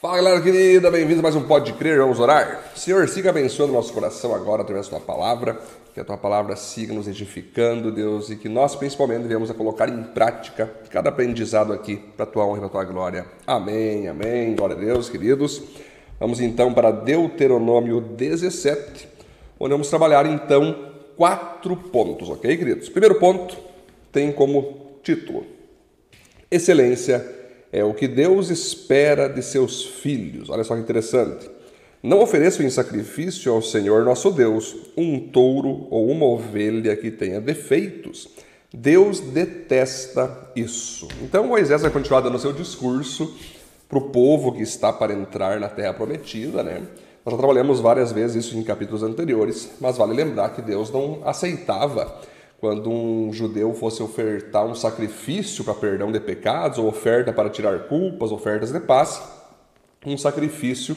Fala galera querida, bem-vindos a mais um Pode Crer, vamos orar? Senhor, siga abençoando nosso coração agora através da tua palavra, que a tua palavra siga nos edificando, Deus, e que nós principalmente devemos a colocar em prática cada aprendizado aqui para a tua honra e para a tua glória. Amém, amém, glória a Deus, queridos. Vamos então para Deuteronômio 17, onde vamos trabalhar então quatro pontos, ok, queridos? Primeiro ponto tem como título Excelência é o que Deus espera de seus filhos. Olha só que interessante. Não ofereçam em sacrifício ao Senhor nosso Deus um touro ou uma ovelha que tenha defeitos. Deus detesta isso. Então Moisés vai continuar dando seu discurso para o povo que está para entrar na terra prometida, né? Nós já trabalhamos várias vezes isso em capítulos anteriores, mas vale lembrar que Deus não aceitava quando um judeu fosse ofertar um sacrifício para perdão de pecados, ou oferta para tirar culpas, ofertas de paz, um sacrifício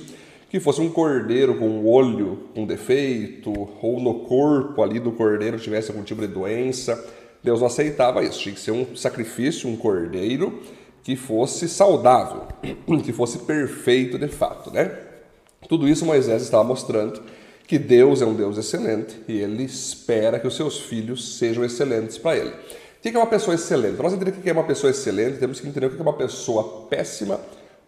que fosse um cordeiro com um olho com defeito, ou no corpo ali do cordeiro tivesse algum tipo de doença. Deus não aceitava isso, tinha que ser um sacrifício, um cordeiro que fosse saudável, que fosse perfeito de fato, né? Tudo isso Moisés estava mostrando que Deus é um Deus excelente e ele espera que os seus filhos sejam excelentes para ele. O que é uma pessoa excelente? Para nós entender o que é uma pessoa excelente, temos que entender o que é uma pessoa péssima,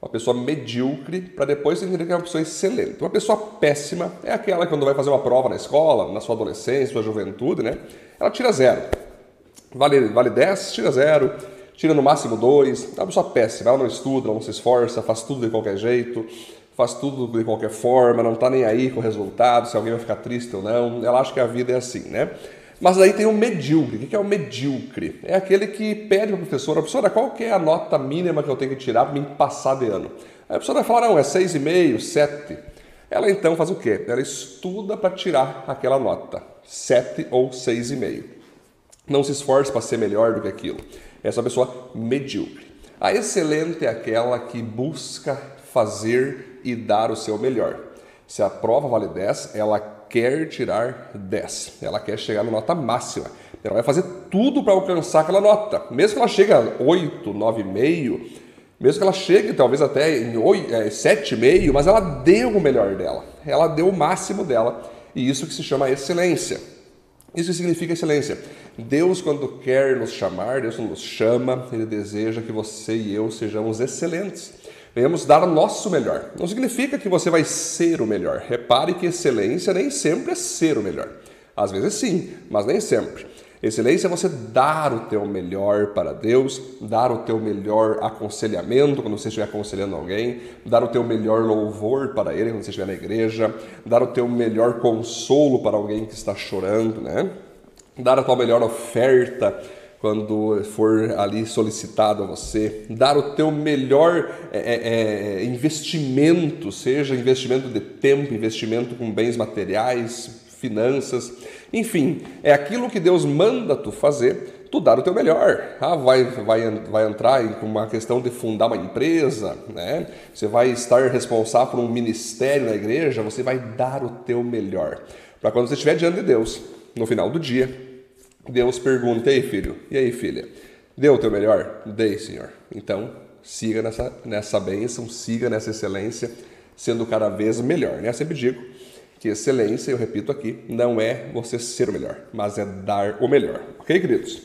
uma pessoa medíocre, para depois entender o que é uma pessoa excelente. Uma pessoa péssima é aquela que quando vai fazer uma prova na escola, na sua adolescência, sua juventude, né? Ela tira zero. Vale, vale 10, tira zero. Tira no máximo dois. É uma pessoa péssima, ela não estuda, ela não se esforça, faz tudo de qualquer jeito faz tudo de qualquer forma, não está nem aí com o resultado, se alguém vai ficar triste ou não. Ela acha que a vida é assim, né? Mas aí tem o medíocre. O que é o medíocre? É aquele que pede para a professora, professora, qual que é a nota mínima que eu tenho que tirar para me passar de ano? Aí a professora vai falar, não, é 6,5, 7. Ela então faz o quê? Ela estuda para tirar aquela nota, 7 ou 6,5. Não se esforce para ser melhor do que aquilo. Essa pessoa medíocre. A excelente é aquela que busca fazer e dar o seu melhor. Se a prova vale 10, ela quer tirar 10. Ela quer chegar na nota máxima. Ela vai fazer tudo para alcançar aquela nota. Mesmo que ela chegue a 8, 9,5, mesmo que ela chegue talvez até em 7,5, é, mas ela deu o melhor dela. Ela deu o máximo dela. E isso que se chama excelência. Isso significa excelência. Deus, quando quer nos chamar, Deus nos chama, Ele deseja que você e eu sejamos excelentes. Venhamos dar o nosso melhor. Não significa que você vai ser o melhor. Repare que excelência nem sempre é ser o melhor. Às vezes sim, mas nem sempre. Excelência é você dar o teu melhor para Deus, dar o teu melhor aconselhamento quando você estiver aconselhando alguém, dar o teu melhor louvor para Ele quando você estiver na igreja, dar o teu melhor consolo para alguém que está chorando, né? Dar a tua melhor oferta quando for ali solicitado a você, dar o teu melhor é, é, é, investimento, seja investimento de tempo, investimento com bens materiais, finanças, enfim, é aquilo que Deus manda tu fazer, tu dar o teu melhor. Ah, vai, vai, vai entrar em uma questão de fundar uma empresa, né? Você vai estar responsável por um ministério na igreja, você vai dar o teu melhor. Para quando você estiver diante de Deus, no final do dia, Deus pergunta: Ei, filho, e aí, filha? Deu o teu melhor? Dei, Senhor. Então, siga nessa, nessa bênção, siga nessa excelência, sendo cada vez melhor. Né? Eu sempre digo que excelência, eu repito aqui, não é você ser o melhor, mas é dar o melhor. Ok, queridos?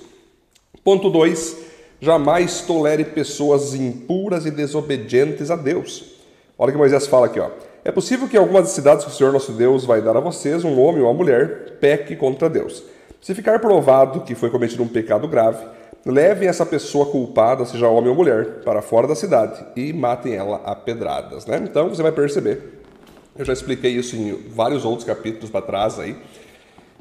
Ponto 2. Jamais tolere pessoas impuras e desobedientes a Deus. Olha o que Moisés fala aqui, ó. É possível que algumas cidades que o Senhor nosso Deus vai dar a vocês, um homem ou uma mulher, peque contra Deus. Se ficar provado que foi cometido um pecado grave, levem essa pessoa culpada, seja homem ou mulher, para fora da cidade e matem ela a pedradas. Né? Então você vai perceber, eu já expliquei isso em vários outros capítulos para trás aí,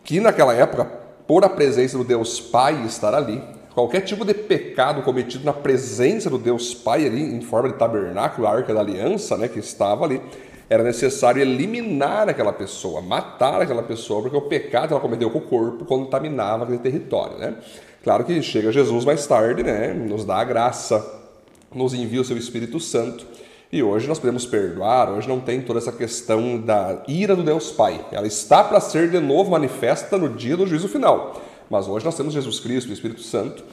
que naquela época, por a presença do Deus Pai estar ali, qualquer tipo de pecado cometido na presença do Deus Pai ali, em forma de tabernáculo, a arca da aliança, né, que estava ali, era necessário eliminar aquela pessoa, matar aquela pessoa, porque o pecado que ela cometeu com o corpo contaminava aquele território, né? Claro que chega Jesus mais tarde, né? Nos dá a graça, nos envia o seu Espírito Santo. E hoje nós podemos perdoar, hoje não tem toda essa questão da ira do Deus Pai. Ela está para ser de novo manifesta no dia do juízo final. Mas hoje nós temos Jesus Cristo, o Espírito Santo,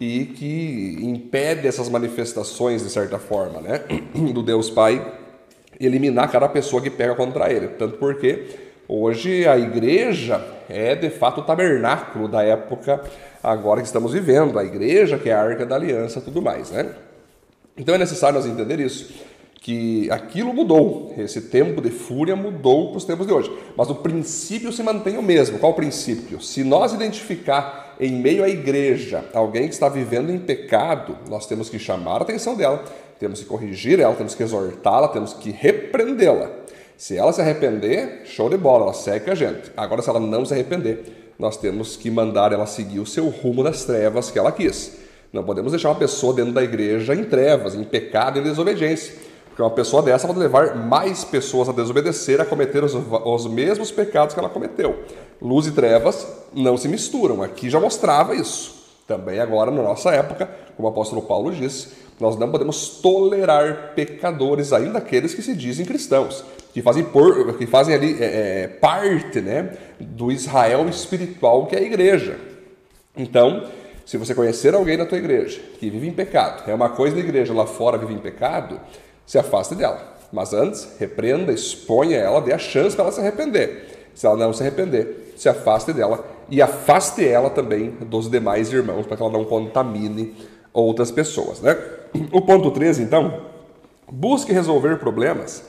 e que impede essas manifestações, de certa forma, né? do Deus Pai eliminar cada pessoa que pega contra ele. Tanto porque hoje a igreja é de fato o tabernáculo da época agora que estamos vivendo, a igreja que é a arca da aliança tudo mais, né? Então é necessário nós entender isso, que aquilo mudou, esse tempo de fúria mudou para os tempos de hoje, mas o princípio se mantém o mesmo. Qual o princípio? Se nós identificar em meio à igreja alguém que está vivendo em pecado, nós temos que chamar a atenção dela, temos que corrigir ela, temos que exortá-la, temos que repreendê-la. Se ela se arrepender, show de bola, ela segue a gente. Agora, se ela não se arrepender, nós temos que mandar ela seguir o seu rumo das trevas que ela quis. Não podemos deixar uma pessoa dentro da igreja em trevas, em pecado e desobediência. Porque uma pessoa dessa pode levar mais pessoas a desobedecer, a cometer os, os mesmos pecados que ela cometeu. Luz e trevas não se misturam. Aqui já mostrava isso. Também agora, na nossa época, como o apóstolo Paulo disse, nós não podemos tolerar pecadores, ainda aqueles que se dizem cristãos, que fazem, por, que fazem ali é, é, parte né, do Israel espiritual que é a igreja. Então, se você conhecer alguém na tua igreja que vive em pecado, é uma coisa da igreja lá fora vive em pecado, se afaste dela. Mas antes, repreenda, exponha ela, dê a chance para ela se arrepender. Se ela não se arrepender, se afaste dela e afaste ela também dos demais irmãos, para que ela não contamine outras pessoas. Né? O ponto 13, então, busque resolver problemas,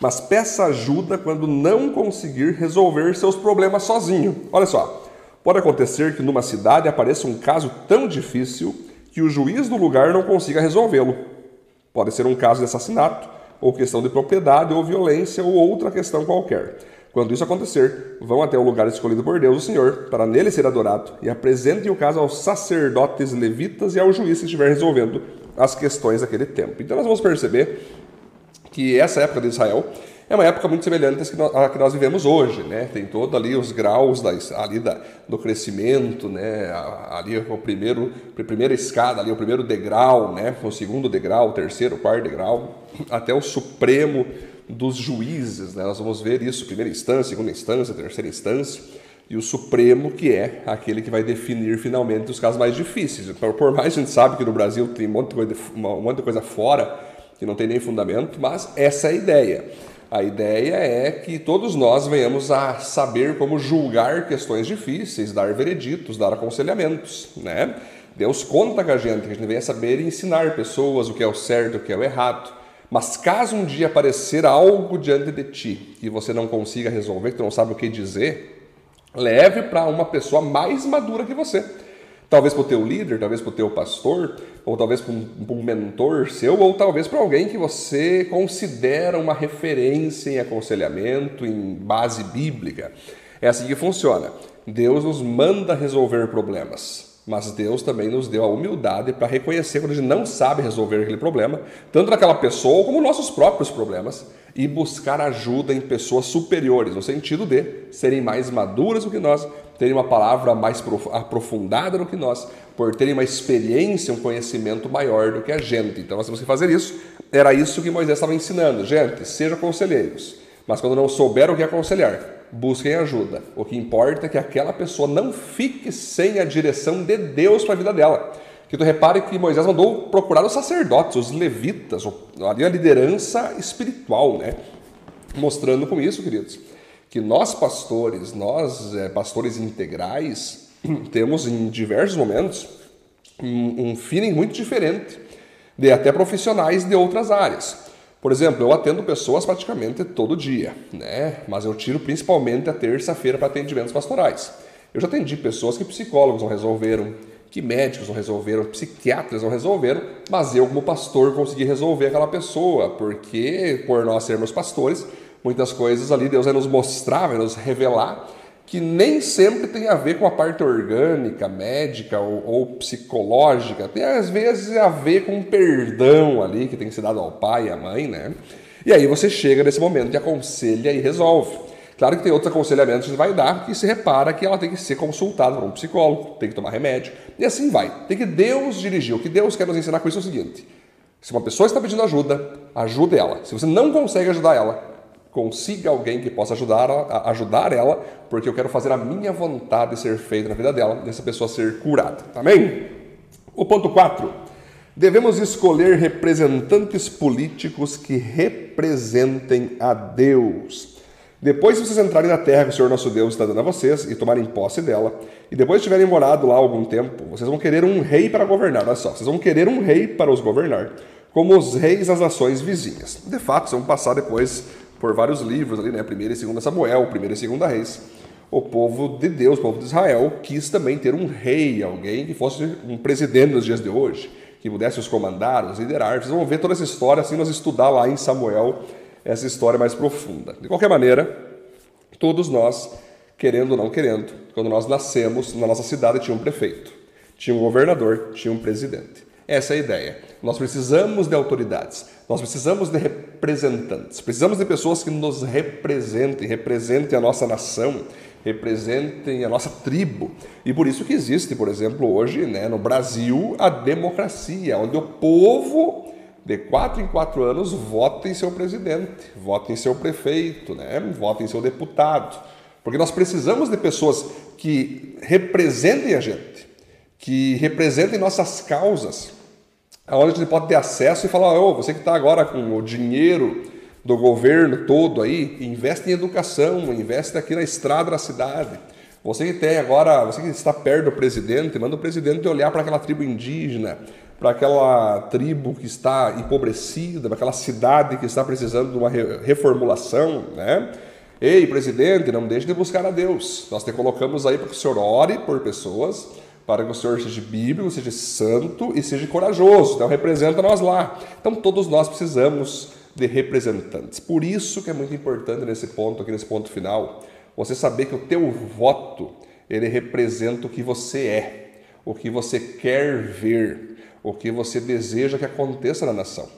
mas peça ajuda quando não conseguir resolver seus problemas sozinho. Olha só, pode acontecer que numa cidade apareça um caso tão difícil que o juiz do lugar não consiga resolvê-lo. Pode ser um caso de assassinato, ou questão de propriedade, ou violência, ou outra questão qualquer. Quando isso acontecer, vão até o lugar escolhido por Deus, o Senhor, para nele ser adorado, e apresentem o caso aos sacerdotes levitas e ao juiz que estiver resolvendo as questões daquele tempo. Então nós vamos perceber que essa época de Israel é uma época muito semelhante à que nós vivemos hoje, né? Tem todos ali os graus da, ali da, do crescimento, né? Ali o primeiro, a primeira escada, ali o primeiro degrau, né? O segundo degrau, o terceiro, o quarto degrau, até o supremo dos juízes, né? Nós vamos ver isso, primeira instância, segunda instância, terceira instância e o Supremo, que é aquele que vai definir finalmente os casos mais difíceis. Por mais a gente sabe que no Brasil tem um monte de coisa, um monte de coisa fora que não tem nem fundamento, mas essa é a ideia. A ideia é que todos nós venhamos a saber como julgar questões difíceis, dar vereditos, dar aconselhamentos, né? Deus conta com a gente, que a gente venha saber ensinar pessoas o que é o certo, o que é o errado. Mas caso um dia aparecer algo diante de ti que você não consiga resolver, que tu não sabe o que dizer, leve para uma pessoa mais madura que você. Talvez para o teu líder, talvez para o teu pastor, ou talvez para um, um, mentor seu, ou talvez para alguém que você considera uma referência em aconselhamento, em base bíblica. É assim que funciona. Deus nos manda resolver problemas. Mas Deus também nos deu a humildade para reconhecer quando a gente não sabe resolver aquele problema, tanto daquela pessoa como nossos próprios problemas, e buscar ajuda em pessoas superiores, no sentido de serem mais maduras do que nós, terem uma palavra mais aprofundada do que nós, por terem uma experiência, um conhecimento maior do que a gente. Então nós temos que fazer isso. Era isso que Moisés estava ensinando. Gente, sejam conselheiros, mas quando não souber o que aconselhar, busquem ajuda. O que importa é que aquela pessoa não fique sem a direção de Deus para a vida dela. Que tu repare que Moisés mandou procurar os sacerdotes, os levitas, ali a liderança espiritual, né? Mostrando com isso, queridos, que nós pastores, nós é, pastores integrais, temos em diversos momentos um, um feeling muito diferente de até profissionais de outras áreas. Por exemplo, eu atendo pessoas praticamente todo dia, né? Mas eu tiro principalmente a terça-feira para atendimentos pastorais. Eu já atendi pessoas que psicólogos não resolveram, que médicos não resolveram, psiquiatras não resolveram, mas eu, como pastor, consegui resolver aquela pessoa, porque por nós sermos pastores, muitas coisas ali Deus vai nos mostrar, vai nos revelar que nem sempre tem a ver com a parte orgânica, médica ou, ou, psicológica, tem às vezes a ver com perdão ali que tem que ser dado ao pai e à mãe, né? E aí você chega nesse momento e aconselha e resolve. Claro que tem outros aconselhamentos que você vai dar que se repara que ela tem que ser consultada por um psicólogo, tem que tomar remédio, e assim vai. Tem que Deus dirigir. O que Deus quer nos ensinar com isso é o seguinte: se uma pessoa está pedindo ajuda, ajude ela. Se você não consegue ajudar ela, consiga alguém que possa ajudar, a, ajudar ela, porque eu quero fazer a minha vontade ser feita na vida dela, dessa pessoa ser curada. Amém? O ponto 4. Devemos escolher representantes políticos que representem a Deus. Depois de vocês entrarem na terra que o Senhor nosso Deus está dando a vocês e tomarem posse dela, e depois de tiverem morado lá algum tempo, vocês vão querer um rei para governar. Olha só, vocês vão querer um rei para os governar, como os reis das nações vizinhas. De fato, vocês vão passar depois por vários livros ali, né? Primeira e segunda Samuel, primeira e segunda Reis. O povo de Deus, o povo de Israel, quis também ter um rei, alguém que fosse um presidente nos dias de hoje, que pudesse os comandar, os liderar. Vocês vão ver toda essa história assim, nós estudar lá em Samuel essa história mais profunda. De qualquer maneira, todos nós, querendo ou não querendo, quando nós nascemos, na nossa cidade tinha um prefeito, tinha um governador, tinha um presidente. Essa é a ideia. Nós precisamos de autoridades, nós precisamos de representantes, precisamos de pessoas que nos representem, representem a nossa nação, representem a nossa tribo. E por isso que existe, por exemplo, hoje né, no Brasil, a democracia, onde o povo de quatro em quatro anos vota em seu presidente, vota em seu prefeito, né? vota em seu deputado. Porque nós precisamos de pessoas que representem a gente, que representem nossas causas, aonde a gente pode ter acesso e falar, oh, você que está agora com o dinheiro do governo todo aí, investe em educação, investe aqui na estrada da cidade. Você que tem agora, você que está perto do presidente, manda o presidente olhar para aquela tribo indígena, para aquela tribo que está empobrecida, para aquela cidade que está precisando de uma reformulação, né? Ei, presidente, não deixe de buscar a Deus. Nós te colocamos aí para que o senhor ore por pessoas, para que o senhor seja bíblico, seja santo e seja corajoso. Então representa nós lá. Então todos nós precisamos de representantes. Por isso que é muito importante nesse ponto, aqui nesse ponto final, você saber que o teu voto, ele representa o que você é, o que você quer ver o que você deseja que aconteça na nação.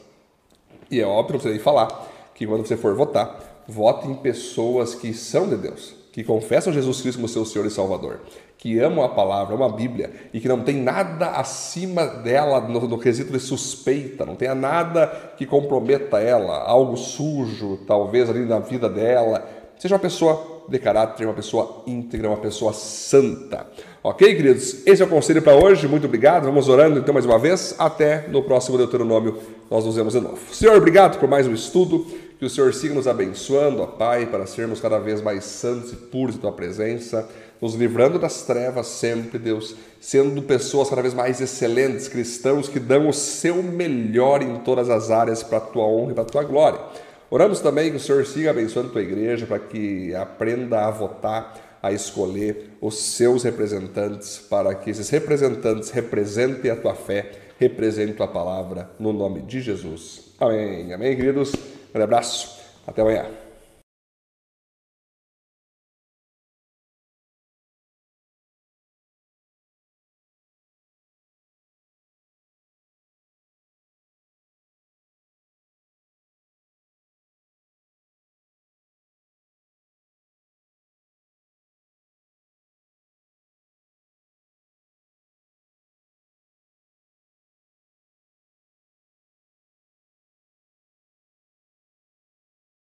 E é óbvio, não precisa nem falar, que quando você for votar, vote em pessoas que são de Deus, que confessam Jesus Cristo como seu Senhor e Salvador, que amam a palavra, amam a Bíblia e que não tem nada acima dela no, no quesito de suspeita, não tenha nada que comprometa ela, algo sujo, talvez ali na vida dela. Seja uma pessoa de caráter, uma pessoa íntegra, uma pessoa santa. Ok, queridos? Esse é o conselho para hoje. Muito obrigado. Vamos orando então mais uma vez. Até no próximo Deuteronômio nós nos vemos de novo. Senhor, obrigado por mais um estudo. Que o Senhor siga nos abençoando, ó Pai, para sermos cada vez mais santos e puros em Tua presença, nos livrando das trevas sempre, Deus, sendo pessoas cada vez mais excelentes, cristãos que dão o seu melhor em todas as áreas para a Tua honra e para a Tua glória. Oramos também que o Senhor siga abençoando a Tua igreja para que aprenda a votar a escolher os seus representantes para que esses representantes representem a tua fé, representem a tua palavra, no nome de Jesus. Amém. Amém, queridos. Um abraço. Até amanhã.